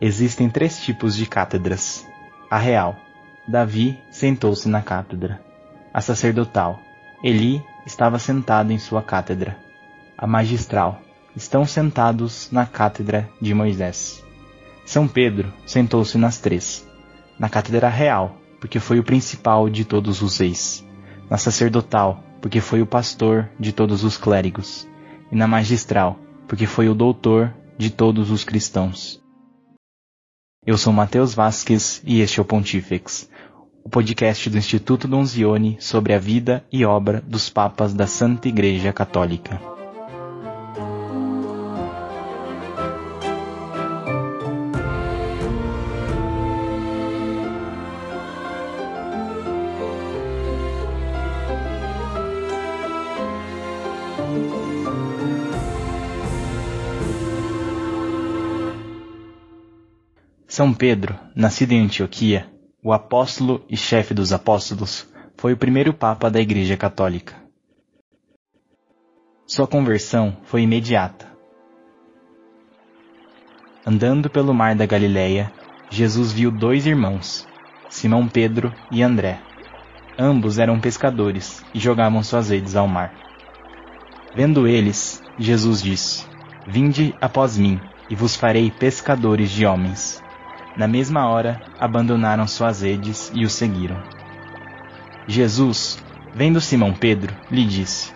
Existem três tipos de cátedras. A real. Davi sentou-se na cátedra. A sacerdotal. Eli estava sentado em sua cátedra. A magistral. Estão sentados na cátedra de Moisés. São Pedro sentou-se nas três. Na cátedra real, porque foi o principal de todos os reis. Na sacerdotal, porque foi o pastor de todos os clérigos. E na magistral, porque foi o doutor de todos os cristãos. Eu sou Matheus Vasques e este é o Pontifex, o podcast do Instituto Donzioni sobre a vida e obra dos papas da Santa Igreja Católica. São Pedro, nascido em Antioquia, o apóstolo e chefe dos apóstolos, foi o primeiro papa da Igreja Católica. Sua conversão foi imediata. Andando pelo mar da Galileia, Jesus viu dois irmãos, Simão Pedro e André. Ambos eram pescadores e jogavam suas redes ao mar. Vendo eles, Jesus disse: Vinde após mim, e vos farei pescadores de homens. Na mesma hora, abandonaram suas redes e o seguiram. Jesus, vendo Simão Pedro, lhe disse: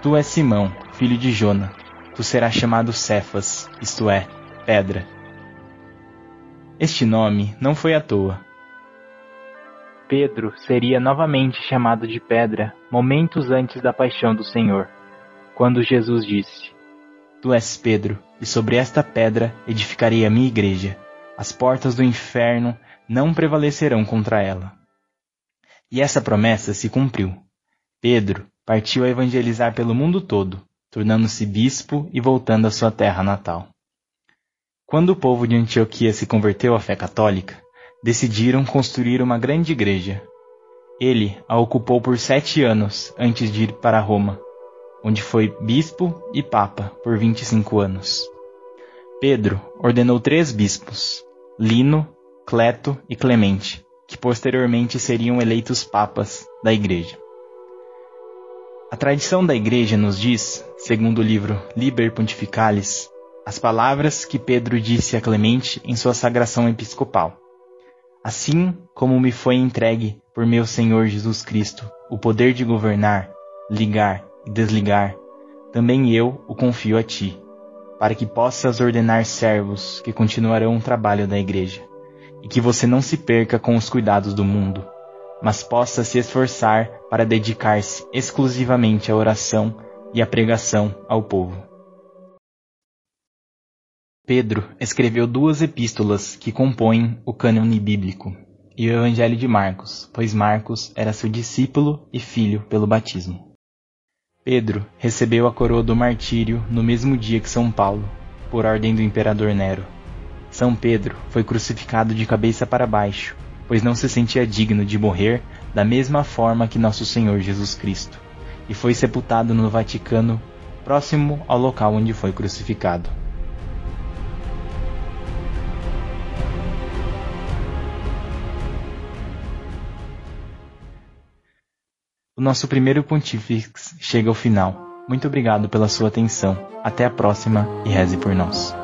Tu és Simão, filho de Jona, tu serás chamado Cefas, isto é, pedra. Este nome não foi à toa. Pedro seria novamente chamado de pedra momentos antes da paixão do Senhor, quando Jesus disse: Tu és Pedro, e sobre esta pedra edificarei a minha igreja as portas do inferno não prevalecerão contra ela. E essa promessa se cumpriu. Pedro partiu a evangelizar pelo mundo todo, tornando-se bispo e voltando à sua terra natal. Quando o povo de Antioquia se converteu à fé católica, decidiram construir uma grande igreja. Ele a ocupou por sete anos antes de ir para Roma, onde foi bispo e papa por 25 anos. Pedro ordenou três bispos, Lino, Cleto e Clemente, que posteriormente seriam eleitos papas da Igreja. A tradição da Igreja nos diz, segundo o livro Liber Pontificalis, as palavras que Pedro disse a Clemente em sua sagração episcopal. Assim como me foi entregue por meu Senhor Jesus Cristo o poder de governar, ligar e desligar, também eu o confio a ti para que possas ordenar servos que continuarão o trabalho da igreja, e que você não se perca com os cuidados do mundo, mas possa se esforçar para dedicar-se exclusivamente à oração e à pregação ao povo. Pedro escreveu duas epístolas que compõem o cânone bíblico e o Evangelho de Marcos, pois Marcos era seu discípulo e filho pelo batismo. Pedro recebeu a coroa do martírio no mesmo dia que São Paulo, por ordem do imperador Nero. São Pedro foi crucificado de cabeça para baixo, pois não se sentia digno de morrer da mesma forma que nosso Senhor Jesus Cristo, e foi sepultado no Vaticano, próximo ao local onde foi crucificado. O nosso primeiro Pontifex chega ao final. Muito obrigado pela sua atenção. Até a próxima e reze por nós.